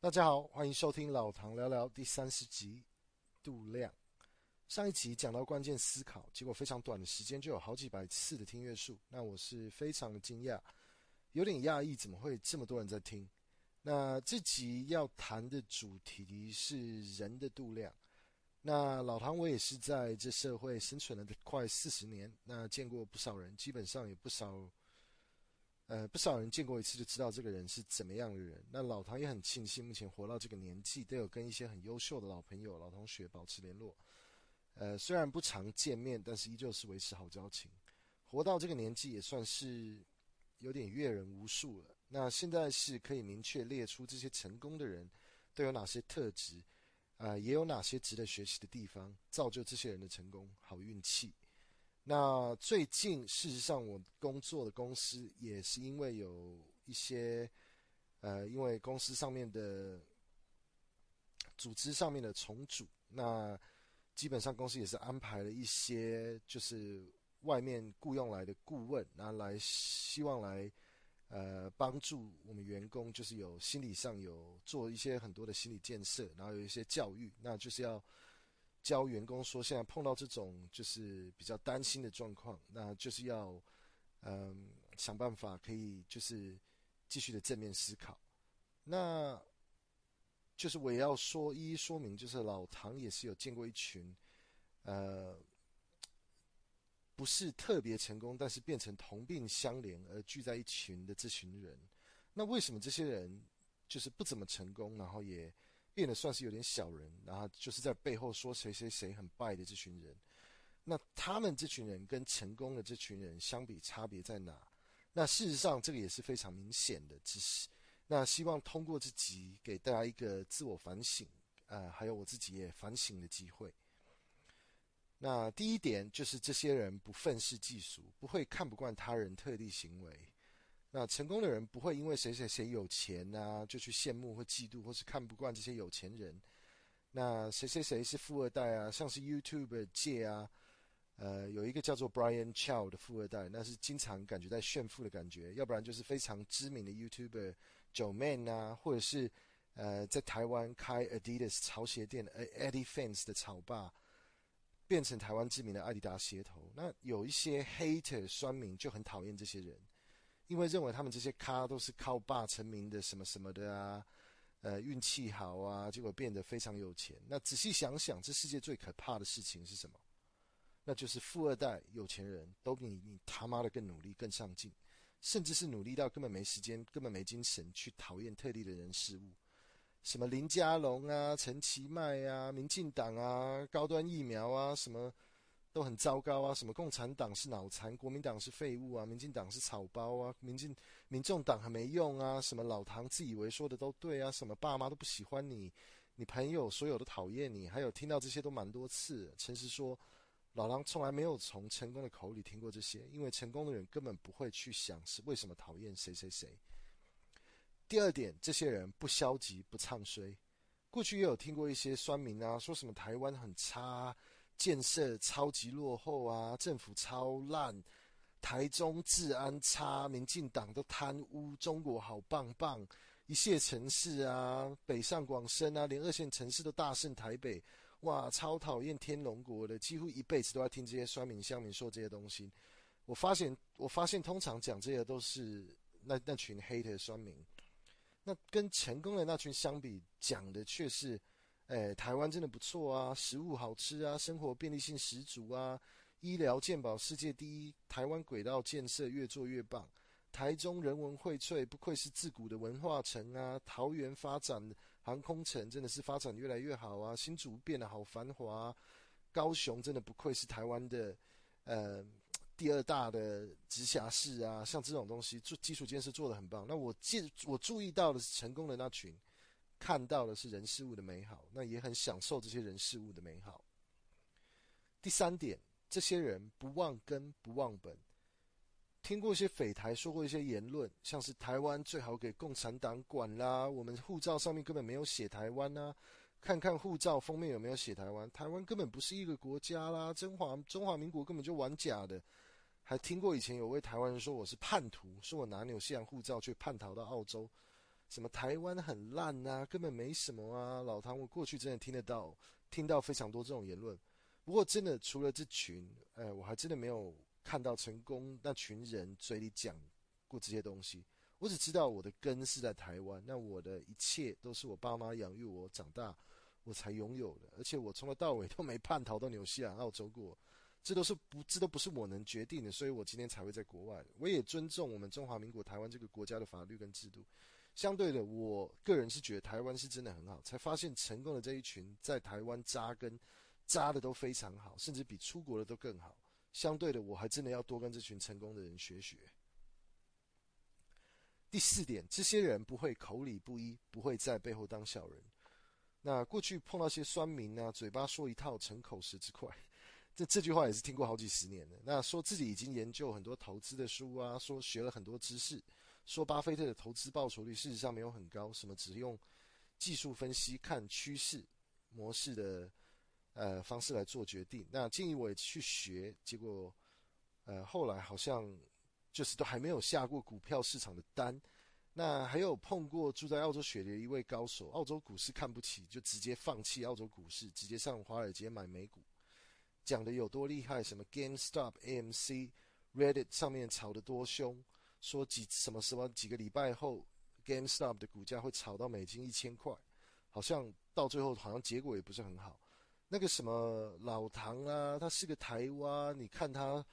大家好，欢迎收听老唐聊聊第三十集，度量。上一集讲到关键思考，结果非常短的时间就有好几百次的听阅数，那我是非常的惊讶，有点讶异，怎么会这么多人在听？那这集要谈的主题是人的度量。那老唐我也是在这社会生存了快四十年，那见过不少人，基本上也不少。呃，不少人见过一次就知道这个人是怎么样的人。那老唐也很庆幸，目前活到这个年纪，都有跟一些很优秀的老朋友、老同学保持联络。呃，虽然不常见面，但是依旧是维持好交情。活到这个年纪，也算是有点阅人无数了。那现在是可以明确列出这些成功的人都有哪些特质，呃，也有哪些值得学习的地方，造就这些人的成功，好运气。那最近，事实上，我工作的公司也是因为有一些，呃，因为公司上面的组织上面的重组，那基本上公司也是安排了一些，就是外面雇佣来的顾问，然后来希望来，呃，帮助我们员工，就是有心理上有做一些很多的心理建设，然后有一些教育，那就是要。教员工说，现在碰到这种就是比较担心的状况，那就是要嗯想办法可以就是继续的正面思考。那就是我也要说一一说明，就是老唐也是有见过一群呃不是特别成功，但是变成同病相怜而聚在一群的这群人。那为什么这些人就是不怎么成功，然后也？变得算是有点小人，然后就是在背后说谁谁谁很败的这群人，那他们这群人跟成功的这群人相比，差别在哪？那事实上这个也是非常明显的，只是那希望通过这集给大家一个自我反省，呃，还有我自己也反省的机会。那第一点就是这些人不愤世嫉俗，不会看不惯他人特例行为。那成功的人不会因为谁谁谁有钱啊，就去羡慕或嫉妒，或是看不惯这些有钱人。那谁谁谁是富二代啊？像是 YouTube 界啊，呃，有一个叫做 Brian Chow 的富二代，那是经常感觉在炫富的感觉。要不然就是非常知名的 YouTuber Joeman 啊，或者是呃，在台湾开 Adidas 潮鞋店的 Adi Fans 的潮爸，变成台湾知名的阿迪达鞋头。那有一些 Hater 酸民就很讨厌这些人。因为认为他们这些咖都是靠爸成名的，什么什么的啊，呃，运气好啊，结果变得非常有钱。那仔细想想，这世界最可怕的事情是什么？那就是富二代、有钱人都比你你他妈的更努力、更上进，甚至是努力到根本没时间、根本没精神去讨厌特例的人事物，什么林佳龙啊、陈其迈啊、民进党啊、高端疫苗啊，什么。都很糟糕啊！什么共产党是脑残，国民党是废物啊，民进党是草包啊，民进民众党很没用啊！什么老唐自以为说的都对啊？什么爸妈都不喜欢你，你朋友所有都讨厌你，还有听到这些都蛮多次。诚实说，老唐从来没有从成功的口里听过这些，因为成功的人根本不会去想是为什么讨厌谁谁谁。第二点，这些人不消极不唱衰。过去也有听过一些酸民啊，说什么台湾很差。建设超级落后啊，政府超烂，台中治安差，民进党都贪污，中国好棒棒，一线城市啊，北上广深啊，连二线城市都大胜台北，哇，超讨厌天龙国的，几乎一辈子都要听这些酸民乡民说这些东西。我发现，我发现通常讲这些都是那那群黑的酸民，那跟成功的那群相比，讲的却是。哎，台湾真的不错啊，食物好吃啊，生活便利性十足啊，医疗健保世界第一，台湾轨道建设越做越棒，台中人文荟萃，不愧是自古的文化城啊，桃园发展航空城真的是发展越来越好啊，新竹变得好繁华啊，高雄真的不愧是台湾的呃第二大的直辖市啊，像这种东西做基础建设做得很棒，那我记我注意到的是成功的那群。看到的是人事物的美好，那也很享受这些人事物的美好。第三点，这些人不忘根不忘本。听过一些匪台说过一些言论，像是台湾最好给共产党管啦，我们护照上面根本没有写台湾啊，看看护照封面有没有写台湾，台湾根本不是一个国家啦，中华中华民国根本就玩假的。还听过以前有位台湾人说我是叛徒，说我拿纽西兰护照去叛逃到澳洲。什么台湾很烂啊，根本没什么啊。老唐，我过去真的听得到，听到非常多这种言论。不过真的除了这群，哎，我还真的没有看到成功那群人嘴里讲过这些东西。我只知道我的根是在台湾，那我的一切都是我爸妈养育我长大，我才拥有的。而且我从头到尾都没叛逃到纽西兰、澳洲过。这都是不，这都不是我能决定的，所以我今天才会在国外。我也尊重我们中华民国台湾这个国家的法律跟制度。相对的，我个人是觉得台湾是真的很好，才发现成功的这一群在台湾扎根，扎的都非常好，甚至比出国的都更好。相对的，我还真的要多跟这群成功的人学学。第四点，这些人不会口里不一，不会在背后当小人。那过去碰到些酸民啊，嘴巴说一套，成口舌之快。这这句话也是听过好几十年了。那说自己已经研究很多投资的书啊，说学了很多知识，说巴菲特的投资报酬率事实上没有很高，什么只用技术分析看趋势模式的呃方式来做决定。那建议我也去学，结果呃后来好像就是都还没有下过股票市场的单。那还有碰过住在澳洲雪梨的一位高手，澳洲股市看不起，就直接放弃澳洲股市，直接上华尔街买美股。讲的有多厉害？什么 GameStop、AMC、Reddit 上面炒得多凶？说几什么什么几个礼拜后，GameStop 的股价会炒到美金一千块，好像到最后好像结果也不是很好。那个什么老唐啊，他是个台湾，你看他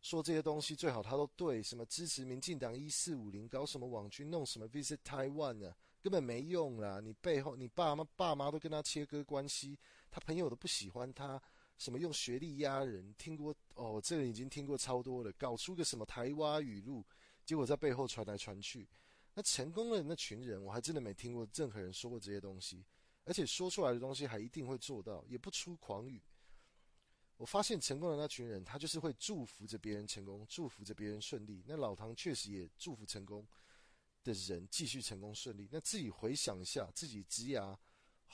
说这些东西最好他都对。什么支持民进党一四五零，搞什么网军，弄什么 Visit Taiwan 啊，根本没用啦。你背后你爸妈爸妈都跟他切割关系，他朋友都不喜欢他。什么用学历压人？听过哦，这个已经听过超多了。搞出个什么台湾语录，结果在背后传来传去。那成功的那群人，我还真的没听过任何人说过这些东西，而且说出来的东西还一定会做到，也不出狂语。我发现成功的那群人，他就是会祝福着别人成功，祝福着别人顺利。那老唐确实也祝福成功的人继续成功顺利。那自己回想一下，自己职涯。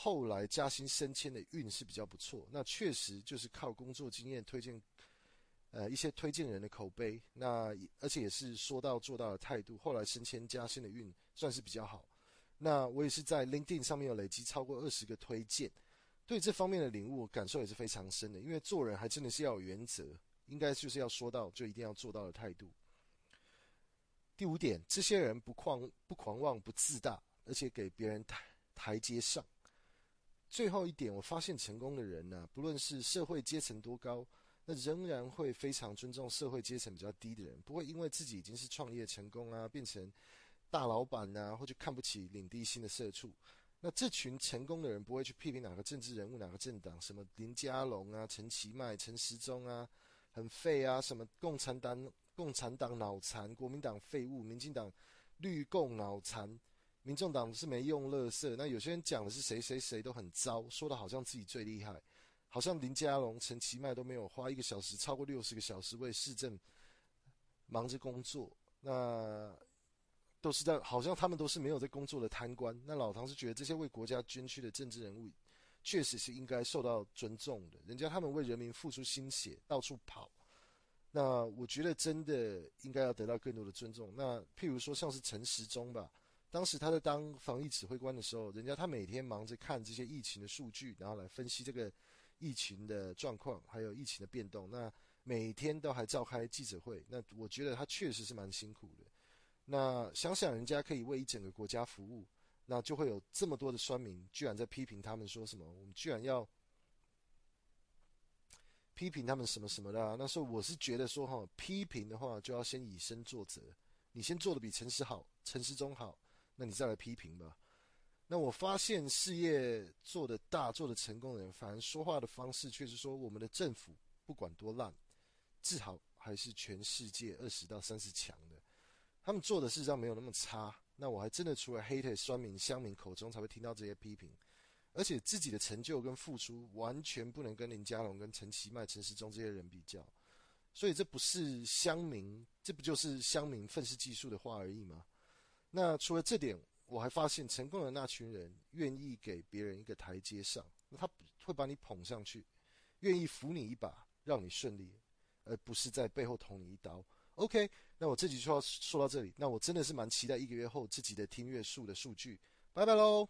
后来加薪升迁的运势比较不错，那确实就是靠工作经验推荐，呃，一些推荐人的口碑，那而且也是说到做到的态度，后来升迁加薪的运算是比较好。那我也是在 LinkedIn 上面有累积超过二十个推荐，对这方面的领悟感受也是非常深的，因为做人还真的是要有原则，应该就是要说到就一定要做到的态度。第五点，这些人不狂不狂妄不自大，而且给别人台台阶上。最后一点，我发现成功的人呢、不论是社会阶层多高，那仍然会非常尊重社会阶层比较低的人，不会因为自己已经是创业成功啊，变成大老板啊，或者看不起领低薪的社畜。那这群成功的人不会去批评哪个政治人物、哪个政党，什么林佳龙啊、陈其迈、陈时中啊，很废啊，什么共产党、共产党脑残，国民党废物，民进党绿共脑残。民众党是没用垃圾，那有些人讲的是谁谁谁都很糟，说的好像自己最厉害，好像林佳龙、陈其迈都没有花一个小时超过六十个小时为市政忙着工作，那都是在好像他们都是没有在工作的贪官。那老唐是觉得这些为国家捐躯的政治人物，确实是应该受到尊重的，人家他们为人民付出心血，到处跑，那我觉得真的应该要得到更多的尊重。那譬如说像是陈时中吧。当时他在当防疫指挥官的时候，人家他每天忙着看这些疫情的数据，然后来分析这个疫情的状况，还有疫情的变动。那每天都还召开记者会，那我觉得他确实是蛮辛苦的。那想想人家可以为一整个国家服务，那就会有这么多的酸民居然在批评他们说什么？我们居然要批评他们什么什么的？那时候我是觉得说哈，批评的话就要先以身作则，你先做的比陈时好，陈时中好。那你再来批评吧。那我发现事业做得大、做得成功的人，反而说话的方式却是说：我们的政府不管多烂，至少还是全世界二十到三十强的。他们做的事实上没有那么差。那我还真的除了 hater 酸民、乡民口中才会听到这些批评，而且自己的成就跟付出完全不能跟林佳龙、跟陈其迈、陈时中这些人比较。所以这不是乡民，这不就是乡民愤世嫉俗的话而已吗？那除了这点，我还发现成功的那群人愿意给别人一个台阶上，那他会把你捧上去，愿意扶你一把，让你顺利，而不是在背后捅你一刀。OK，那我这集就要说到这里。那我真的是蛮期待一个月后自己的听阅数的数据。拜拜喽。